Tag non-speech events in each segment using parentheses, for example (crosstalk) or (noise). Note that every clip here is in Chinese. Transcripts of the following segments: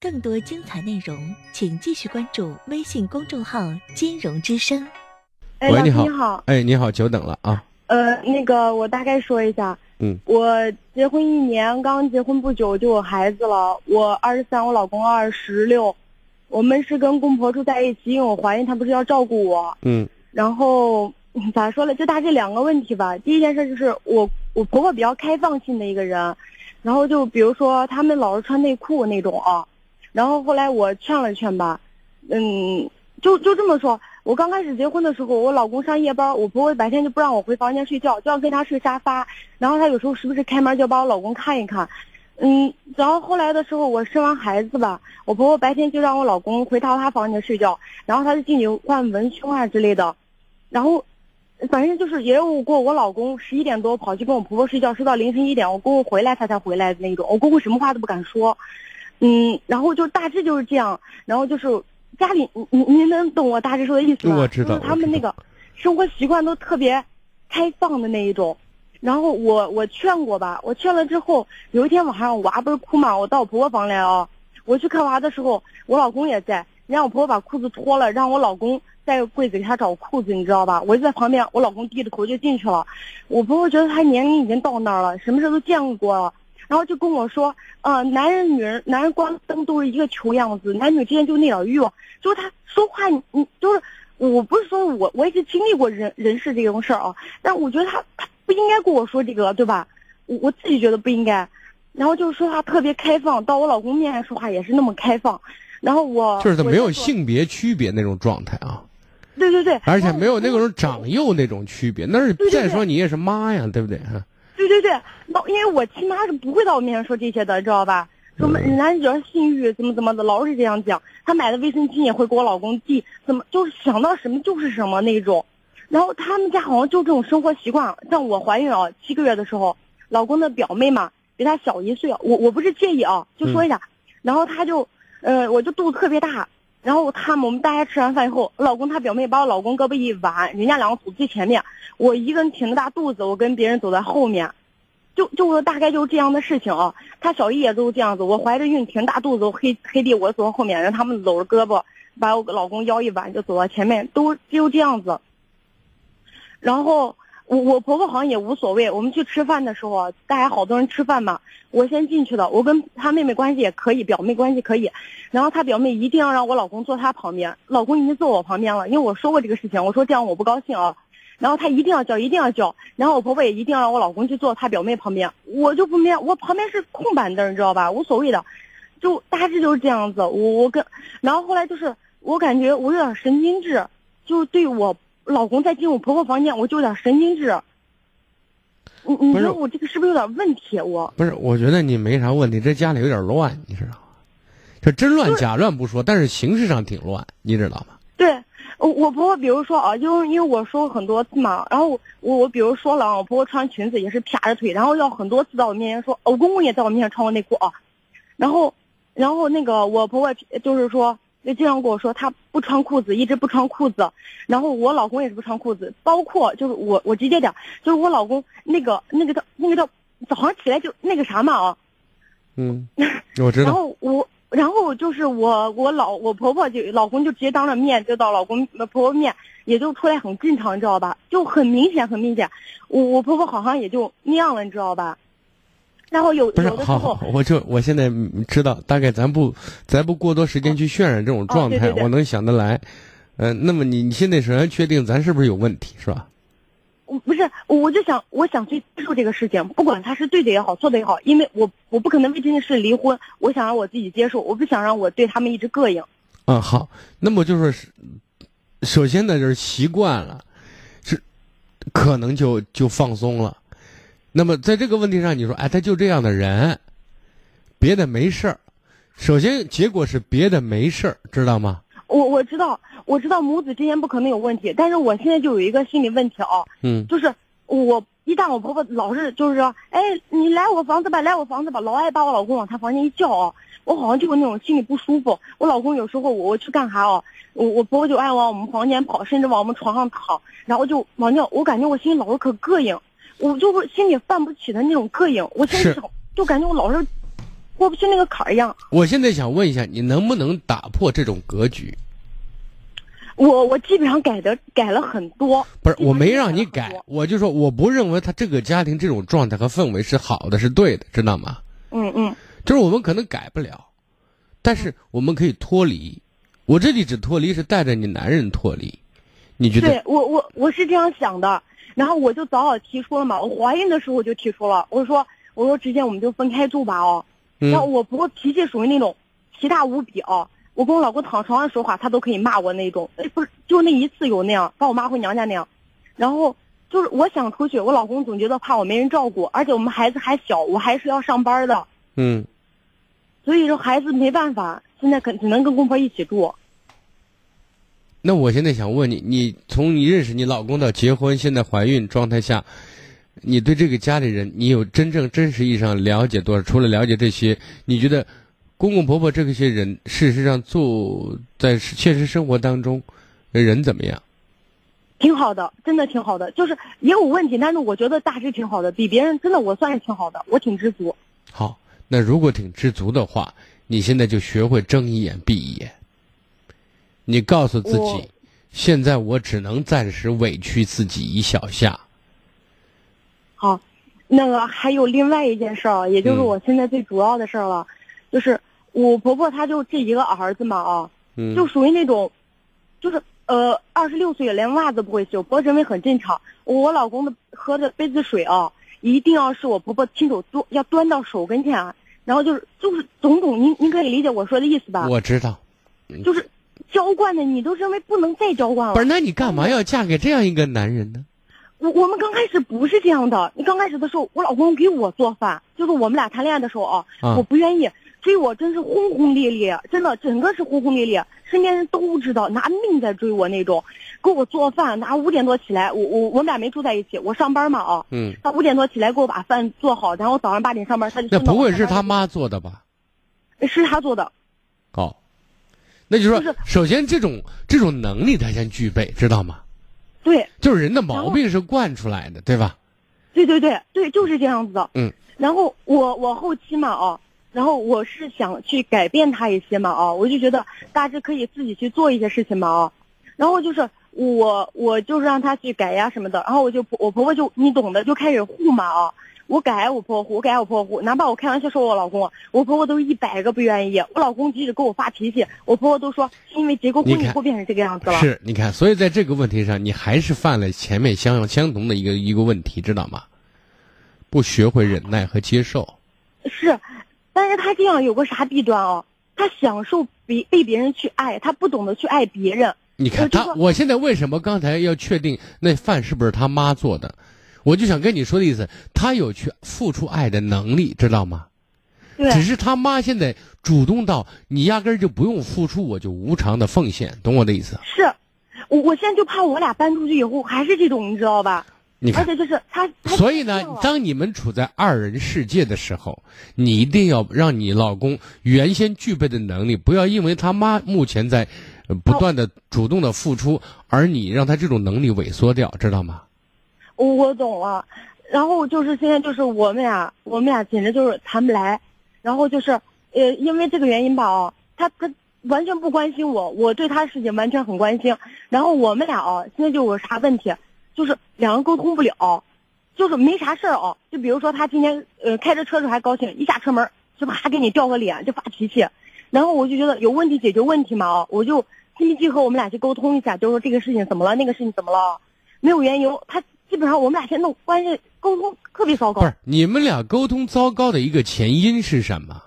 更多精彩内容，请继续关注微信公众号“金融之声”。哎，喂，你好，你好。哎，你好，久等了啊。呃，那个，我大概说一下。嗯。我结婚一年，刚结婚不久就有孩子了。我二十三，我老公二十六。我们是跟公婆住在一起，因为我怀孕，他不是要照顾我。嗯。然后 (laughs) 咋说呢？就大致两个问题吧。第一件事就是我，我婆婆比较开放性的一个人，然后就比如说他们老是穿内裤那种啊。然后后来我劝了劝吧，嗯，就就这么说。我刚开始结婚的时候，我老公上夜班，我婆婆白天就不让我回房间睡觉，就要跟他睡沙发。然后他有时候时不时开门就把我老公看一看，嗯。然后后来的时候，我生完孩子吧，我婆婆白天就让我老公回到他房间睡觉，然后他就进去换文胸啊之类的。然后，反正就是也有过我老公十一点多跑去跟我婆婆睡觉，睡到凌晨一点，我公公回来他才回来的那种。我公公什么话都不敢说。嗯，然后就大致就是这样，然后就是家里，你你您能懂我大致说的意思吗？我知道。就是他们那个生活习惯都特别开放的那一种。然后我我劝过吧，我劝了之后，有一天晚上我娃不是哭嘛，我到我婆婆房来啊，我去看娃的时候，我老公也在，让我婆婆把裤子脱了，让我老公在柜子给他找裤子，你知道吧？我就在旁边，我老公低着头就进去了。我婆婆觉得他年龄已经到那儿了，什么事都见过了。然后就跟我说，呃，男人女人，男人关灯都是一个球样子，男女之间就那点欲望。就是他说话，你你就是，我不是说我我也是经历过人人事这种事儿啊，但我觉得他他不应该跟我说这个，对吧？我我自己觉得不应该。然后就是说话特别开放，到我老公面前说话也是那么开放。然后我就是他没有性别区别那种状态啊。对对对。而且没有那种长幼那种区别，那是再说你也是妈呀，对不对？对对对，老因为我亲妈是不会在我面前说这些的，知道吧？说男女性欲怎么怎么的，老是这样讲。她买的卫生巾也会给我老公递，怎么就是想到什么就是什么那种。然后他们家好像就这种生活习惯。像我怀孕啊七个月的时候，老公的表妹嘛比他小一岁，我我不是介意啊，就说一下。然后他就，呃，我就肚子特别大。然后他们我们大家吃完饭以后，老公他表妹把我老公胳膊一挽，人家两个走最前面，我一个人挺着大肚子，我跟别人走在后面，就就大概就是这样的事情啊。他小姨也都是这样子，我怀着孕挺大肚子，我黑黑地我走到后面，让他们搂着胳膊把我老公腰一挽就走到前面，都就这样子。然后。我我婆婆好像也无所谓。我们去吃饭的时候，大家好多人吃饭嘛，我先进去的。我跟她妹妹关系也可以，表妹关系可以。然后她表妹一定要让我老公坐她旁边，老公已经坐我旁边了，因为我说过这个事情，我说这样我不高兴啊。然后她一定要叫，一定要叫。然后我婆婆也一定要让我老公去坐她表妹旁边，我就不面，我旁边是空板凳，你知道吧？无所谓的，就大致就是这样子。我我跟，然后后来就是我感觉我有点神经质，就对我。老公再进我婆婆房间，我就有点神经质。你你说我这个是不是有点问题？我不是，我觉得你没啥问题，这家里有点乱，你知道吗？这真乱假乱不说，但是形式上挺乱，你知道吗？对，我我婆婆比如说啊，因为因为我说过很多次嘛，然后我我比如说了，我婆婆穿裙子也是撇着腿，然后要很多次在我面前说，我公公也在我面前穿过内裤啊，然后然后那个我婆婆就是说。就经常跟我说他不穿裤子，一直不穿裤子。然后我老公也是不穿裤子，包括就是我我直接点，就是我老公那个那个叫那个叫早上起来就那个啥嘛啊。嗯，我知道。然后我然后就是我我老我婆婆就老公就直接当着面就到老公婆婆面，也就出来很正常，你知道吧？就很明显很明显，我我婆婆好像也就那样了，你知道吧？然后有不是好，好，我就我现在知道，大概咱不咱不过多时间去渲染这种状态，我能想得来。嗯，那么你你现在首先确定咱是不是有问题，是吧？我不是，我就想我想去接受这个事情，不管他是对的也好，错的也好，因为我我不可能为这件事离婚，我想让我自己接受，我不想让我对他们一直膈应。嗯，好，那么就是，首先呢就是习惯了，是可能就就放松了。那么在这个问题上，你说，哎，他就这样的人，别的没事儿。首先，结果是别的没事儿，知道吗？我我知道，我知道母子之间不可能有问题，但是我现在就有一个心理问题啊，嗯，就是我一旦我婆婆老是就是说，哎，你来我房子吧，来我房子吧，老爱把我老公往她房间一叫啊，我好像就有那种心里不舒服。我老公有时候我我去干啥哦，我我婆婆就爱往我们房间跑，甚至往我们床上躺，然后就往尿，我感觉我心里老是可膈应。我就是心里犯不起的那种膈应，我现在想就感觉我老是过不去那个坎儿一样。我现在想问一下，你能不能打破这种格局？我我基本上改的改了很多。不是，我没让你改我就说我不认为他这个家庭这种状态和氛围是好的，是对的，知道吗？嗯嗯，就是我们可能改不了，但是我们可以脱离。我这里指脱离是带着你男人脱离，你觉得对我我我是这样想的，然后我就早早提出了嘛。我怀孕的时候我就提出了，我说我说直接我们就分开住吧哦。然后嗯我不过脾气属于那种奇大无比哦，我跟我老公躺床上说话，他都可以骂我那种。哎，不是，就那一次有那样，把我骂回娘家那样。然后就是我想出去，我老公总觉得怕我没人照顾，而且我们孩子还小，我还是要上班的，嗯，所以说孩子没办法，现在可只能跟公婆一起住。那我现在想问你，你从你认识你老公到结婚，现在怀孕状态下，你对这个家里人，你有真正真实意义上了解多少？除了了解这些，你觉得公公婆婆这些人，事实上做在现实生活当中，人怎么样？挺好的，真的挺好的，就是也有问题，但是我觉得大致挺好的，比别人真的我算是挺好的，我挺知足。好，那如果挺知足的话，你现在就学会睁一眼闭一眼。你告诉自己，现在我只能暂时委屈自己一小下。好，那个还有另外一件事儿，也就是嗯我现在最主要的事儿了，就是我婆婆她就这一个儿子嘛啊，嗯，就属于那种，就是呃二十六岁连袜子不会洗，我认为很正常。我老公的喝的杯子水啊，一定要是我婆婆亲手端，要端到手跟前，然后就是就是种种，您您可以理解我说的意思吧？我知道。就是娇惯的你都认为不能再娇惯了。不是，那你干嘛要嫁给这样一个男人呢？我我们刚开始不是这样的，你刚开始的时候，我老公给我做饭，就是我们俩谈恋爱的时候啊，啊我不愿意，追我真是轰轰烈烈，真的整个是轰轰烈烈，身边人都知道，拿命在追我那种，给我做饭，拿五点多起来，我我我们俩没住在一起，我上班嘛啊，嗯，他五点多起来给我把饭做好，然后早上八点上班，他就那不会是他妈做的吧？是他做的，哦，那就是首先这种这种能力他先具备，知道吗？对就是人的毛病是惯出来的，对吧？对对对对，就是这样子的。嗯。然后我我后期嘛啊，然后我是想去改变他一些嘛啊，我就觉得大致可以自己去做一些事情嘛啊，然后就是我我就是让他去改呀什么的，然后我就我婆婆就你懂的就开始护嘛啊。我改我婆婆护，我改我婆婆护，哪怕我开玩笑说我老公，我婆婆都一百个不愿意。我老公即使跟我发脾气，我婆婆都说是因为结过婚以后变成这个样子了。是，你看，所以在这个问题上，你还是犯了前面相相同的一个一个问题，知道吗？不学会忍耐和接受。是，但是他这样有个啥弊端哦？他享受别被别人去爱，他不懂得去爱别人。你看他，我现在为什么刚才要确定那饭是不是他妈做的？我就想跟你说的意思，他有去付出爱的能力，知道吗？对，只是他妈现在主动到你压根儿就不用付出，我就无偿的奉献，懂我的意思？是，我我现在就怕我俩搬出去以后还是这种，你知道吧？你看，而且就是他，他所以呢当你们处在二人世界的时候，你一定要让你老公原先具备的能力，不要因为他妈目前在呃不断的主动的付出，而你让他这种能力萎缩掉，知道吗？我我懂了。然后就是现在就是我们俩，我们俩简直就是谈不来。然后就是呃，因为这个原因吧，哦，他他完全不关心我，我对他的事情完全很关心。然后我们俩哦，现在就有啥问题，就是两人沟通不了，就是没啥事儿哦。就比如说他今天呃开着车时候还高兴，一下车门就啪给你掉个脸，就发脾气。然后我就觉得有问题解决问题嘛，哦，我就心平气和我们俩去沟通一下，就说这个事情怎么了，那个事情怎么了，没有缘由。他基本上我们俩现在关系沟通特别糟糕。不是，你们俩沟通糟糕的一个前因是什么？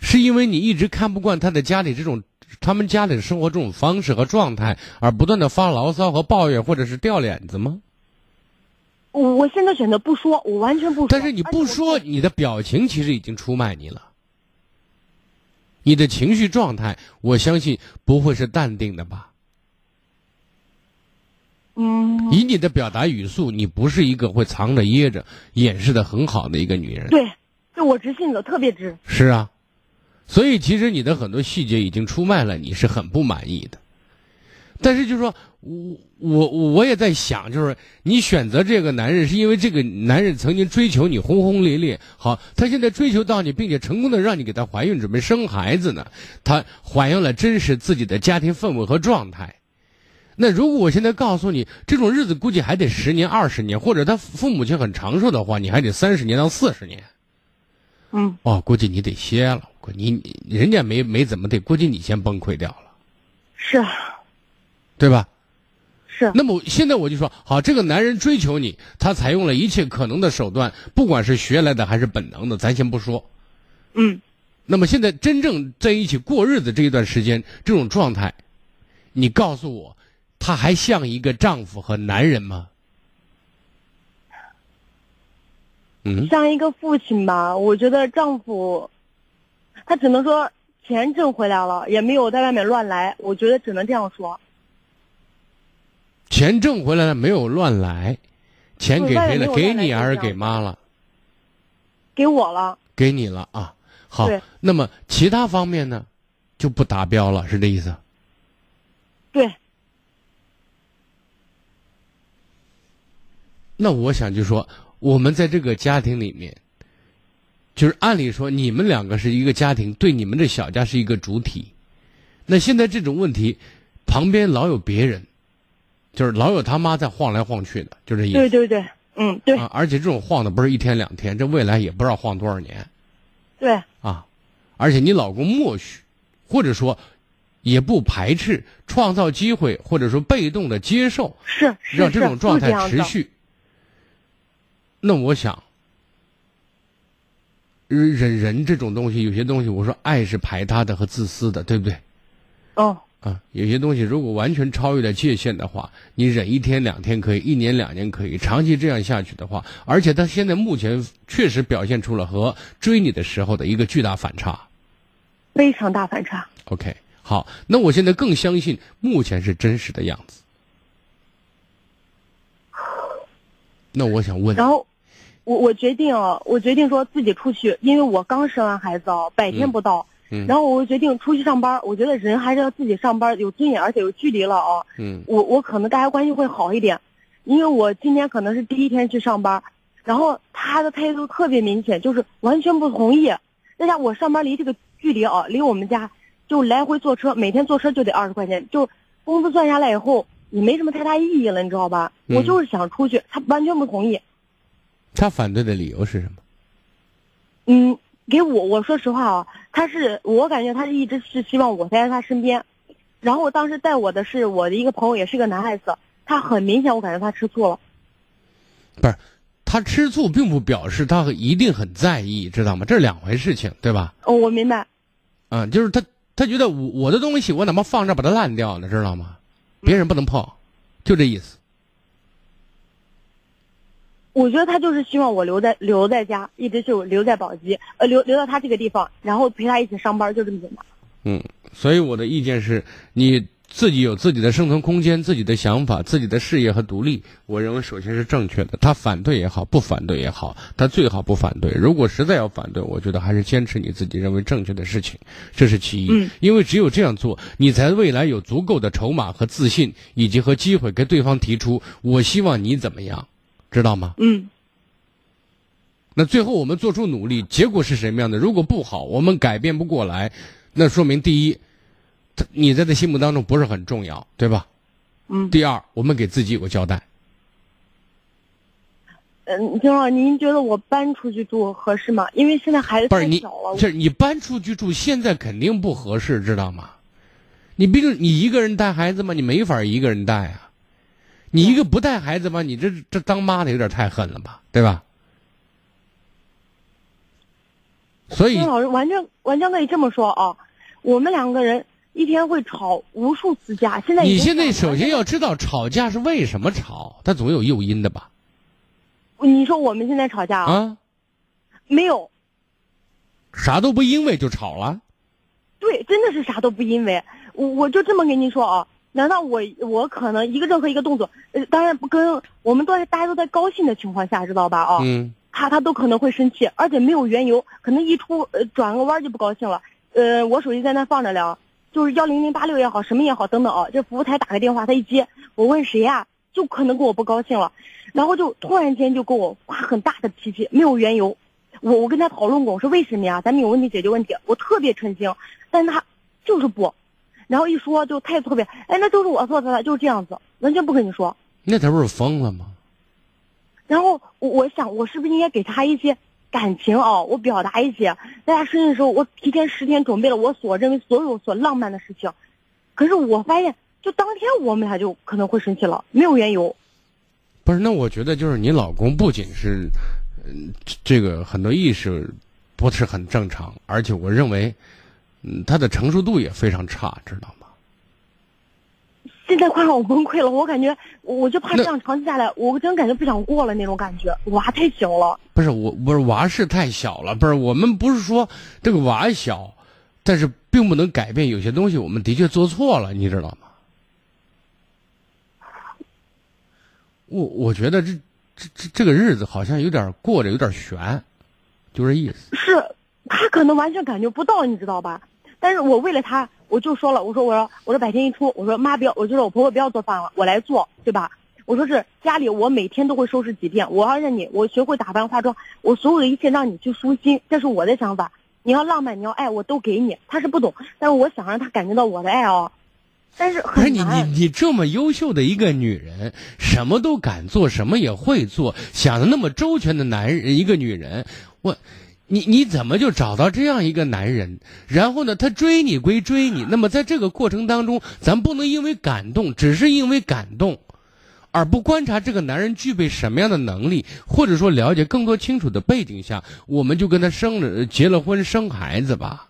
是因为你一直看不惯他的家里这种，他们家里的生活这种方式和状态，而不断的发牢骚和抱怨，或者是掉脸子吗？我我现在选择不说，我完全不说。但是你不说，你的表情其实已经出卖你了。你的情绪状态，我相信不会是淡定的吧？嗯，以你的表达语速，你不是一个会藏着掖着、掩饰的很好的一个女人。对，就我直性子特别直。是啊，所以其实你的很多细节已经出卖了你，是很不满意的。但是就是说我我我也在想，就是你选择这个男人，是因为这个男人曾经追求你轰轰烈烈，好，他现在追求到你，并且成功的让你给他怀孕，准备生孩子呢，他还原了真实自己的家庭氛围和状态。那如果我现在告诉你，这种日子估计还得十年、二十年，或者他父母亲很长寿的话，你还得三十年到四十年。嗯，哦，估计你得歇了，你人家没没怎么的，估计你先崩溃掉了，是啊，对吧？是。那么现在我就说，好，这个男人追求你，他采用了一切可能的手段，不管是学来的还是本能的，咱先不说。嗯。那么现在真正在一起过日子这一段时间，这种状态，你告诉我。他还像一个丈夫和男人吗？嗯，像一个父亲吧。我觉得丈夫，他只能说钱挣回来了，也没有在外面乱来。我觉得只能这样说。钱挣回来了，没有乱来，钱给谁了？给你还是给妈了？给我了。给你了啊！好，那么其他方面呢，就不达标了，是这意思？对。那我想就说，我们在这个家庭里面，就是按理说你们两个是一个家庭，对你们这小家是一个主体。那现在这种问题，旁边老有别人，就是老有他妈在晃来晃去的，就这意思。对对对，嗯对。啊而且这种晃的不是一天两天，这未来也不知道晃多少年。对。啊，而且你老公默许，或者说也不排斥创造机会，或者说被动的接受，是让这种状态持续。那我想，人人这种东西，有些东西，我说爱是排他的和自私的，对不对？哦。啊，有些东西如果完全超越了界限的话，你忍一天两天可以，一年两年可以，长期这样下去的话，而且他现在目前确实表现出了和追你的时候的一个巨大反差，非常大反差。OK，好，那我现在更相信目前是真实的样子。那我想问，然后。我我决定啊，我决定说自己出去，因为我刚生完孩子啊，百天不到。嗯。然后我决定出去上班，我觉得人还是要自己上班，有尊严，而且有距离了啊。嗯。我我可能大家关系会好一点，因为我今天可能是第一天去上班，然后他的态度特别明显，就是完全不同意。再加我上班离这个距离啊，离我们家就来回坐车，每天坐车就得二十块钱，就工资算下来以后也没什么太大意义了，你知道吧？我就是想出去，他完全不同意。他反对的理由是什么？嗯，给我我说实话啊，他是我感觉他是一直是希望我待在他身边，然后当时带我的是我的一个朋友，也是个男孩子，他很明显我感觉他吃醋了。不是，他吃醋并不表示他一定很在意，知道吗？这是两回事情，对吧？哦，我明白。嗯，就是他他觉得我我的东西我怎么放这把它烂掉呢，知道吗？别人不能碰，就这意思。我觉得他就是希望我留在留在家，一直就留在宝鸡，呃，留留到他这个地方，然后陪他一起上班，就这么简单。嗯，所以我的意见是，你自己有自己的生存空间，自己的想法，自己的事业和独立，我认为首先是正确的。他反对也好，不反对也好，他最好不反对。如果实在要反对，我觉得还是坚持你自己认为正确的事情，这是其一。嗯。因为只有这样做，你才未来有足够的筹码和自信，以及和机会跟对方提出，我希望你怎么样。知道吗？嗯。那最后我们做出努力，结果是什么样的？如果不好，我们改变不过来，那说明第一，他你在他心目当中不是很重要，对吧？嗯。第二，我们给自己有个交代。嗯，金老，您觉得我搬出去住合适吗？因为现在孩子太小了。是你搬出去住，现在肯定不合适，知道吗？你毕竟你一个人带孩子嘛，你没法一个人带啊。你一个不带孩子吧，你这这当妈的有点太狠了吧，对吧？所以，老师完全完全可以这么说啊，我们两个人一天会吵无数次架。现在你现在首先要知道吵架是为什么吵，它总有诱因的吧？你说我们现在吵架啊？没有，啥都不因为就吵了？对，真的是啥都不因为，我我就这么跟你说啊。难道我我可能一个任何一个动作，呃，当然不跟我们都是大家都在高兴的情况下，知道吧？啊，嗯，他他都可能会生气，而且没有缘由，可能一出呃转个弯就不高兴了。呃，我手机在那放着了，就是幺零零八六也好，什么也好，等等啊，这服务台打个电话，他一接，我问谁呀、就可能跟我不高兴了，然后就突然间就跟我发很大的脾气，没有缘由。我我跟他讨论过，我说为什么呀？咱们有问题解决问题，我特别诚心，但是他就是不，然后一说就态度特别，哎，那就是我做的，就是这样子，完全不跟你说。那他不是疯了吗？然后我我想，我是不是应该给他一些感情啊？我表达一些，在他生日的时候，我提前十天准备了我所认为所有所浪漫的事情。可是我发现，就当天我们俩就可能会生气了，没有缘由。不是，那我觉得就是你老公不仅是，嗯，这个很多意识不是很正常，而且我认为，嗯，他的成熟度也非常差，知道吗？现在快让我崩溃了，我感觉我就怕这样长期下来，我真感觉不想过了那种感觉。娃太小了，不是我，不是娃是太小了，不是我们不是说这个娃小，但是并不能改变有些东西，我们的确做错了，你知道吗？我我觉得这这这这个日子好像有点过着有点悬，就这意思。是他可能完全感觉不到，你知道吧？但是我为了他，我就说了，我说我说我说百天一出，我说妈不要，我就说我婆婆不要做饭了，我来做，对吧？我说是家里我每天都会收拾几遍，我要让你我学会打扮化妆，我所有的一切让你去舒心，这是我的想法。你要浪漫，你要爱，我都给你。他是不懂，但是我想让他感觉到我的爱哦。但是不是你你。你这么优秀的一个女人，什么都敢做，什么也会做，想的那么周全的男人，一个女人，我，你你怎么就找到这样一个男人？然后呢，他追你归追你，那么在这个过程当中，咱不能因为感动，只是因为感动，而不观察这个男人具备什么样的能力，或者说了解更多清楚的背景下，我们就跟他生了结了婚生孩子吧？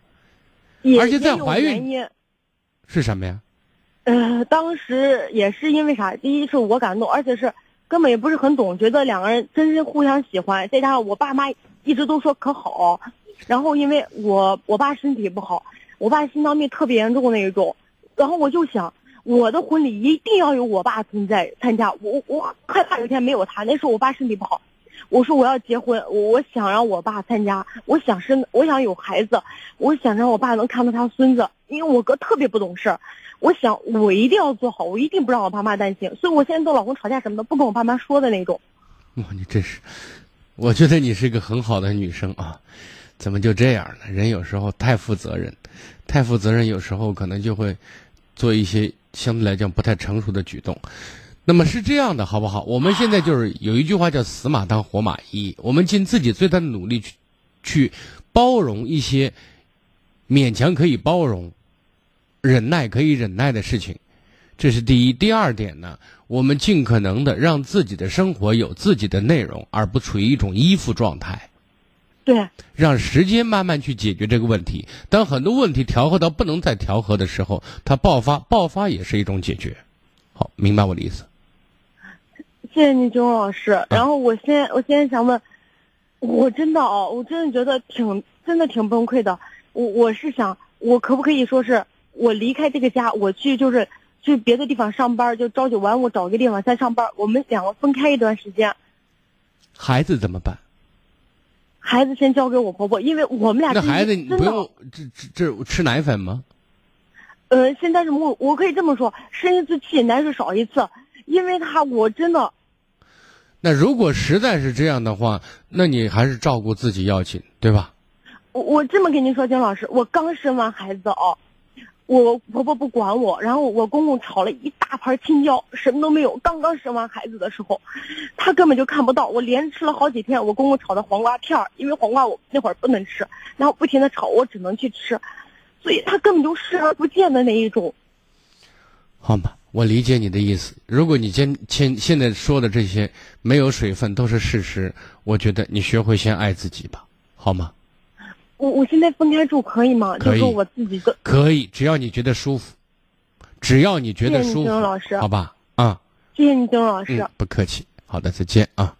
而且在怀孕是什么呀？呃，当时也是因为啥？第一是我感动，而且是根本也不是很懂，觉得两个人真是互相喜欢，再加上我爸妈一直都说可好，然后因为我我爸身体不好，我爸心脏病特别严重那一种，然后我就想我的婚礼一定要有我爸存在参加，我我害怕有一天没有他，那时候我爸身体不好。我说我要结婚，我我想让我爸参加，我想生，我想有孩子，我想让我爸能看到他孙子，因为我哥特别不懂事儿，我想我一定要做好，我一定不让我爸妈担心，所以我现在跟老公吵架什么的不跟我爸妈说的那种。哇，你真是，我觉得你是一个很好的女生啊，怎么就这样呢？人有时候太负责任，太负责任，有时候可能就会做一些相对来讲不太成熟的举动。那么是这样的，好不好？我们现在就是有一句话叫“死马当活马医”，我们尽自己最大的努力去去包容一些勉强可以包容、忍耐可以忍耐的事情，这是第一。第二点呢，我们尽可能的让自己的生活有自己的内容，而不处于一种依附状态。对，让时间慢慢去解决这个问题。当很多问题调和到不能再调和的时候，它爆发，爆发也是一种解决。好，明白我的意思？谢谢你，金荣老师。然后我现在我现在想问，我真的哦，我真的觉得挺真的挺崩溃的。我我是想，我可不可以说是我离开这个家，我去就是去别的地方上班，就朝九晚五找个地方再上班，我们两个分开一段时间。孩子怎么办？孩子先交给我婆婆，因为我们俩那孩子你不用这这这吃奶粉吗？呃，现在是我我可以这么说，生一次气奶水少一次，因为他我真的那如果实在是这样的话，那你还是照顾自己要紧，对吧？我我这么跟您说，金老师，我刚生完孩子哦，我婆婆不管我，然后我公公炒了一大盘青椒，什么都没有。刚刚生完孩子的时候，他根本就看不到，我连吃了好几天我公公炒的黄瓜片儿，因为黄瓜我那会儿不能吃，然后不停的炒，我只能去吃，所以他根本就视而不见的那一种。好吧，我理解你的意思。如果你现现现在说的这些没有水分都是事实，我觉得你学会先爱自己吧，好吗？我我现在分开住可以吗？可以就是我自己个，可以，只要你觉得舒服，只要你觉得谢谢你舒服，金老师好吧？啊，谢谢你，金老师。嗯，不客气。好的，再见啊。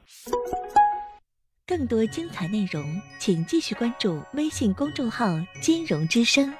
更多精彩内容，请继续关注微信公众号“金融之声”。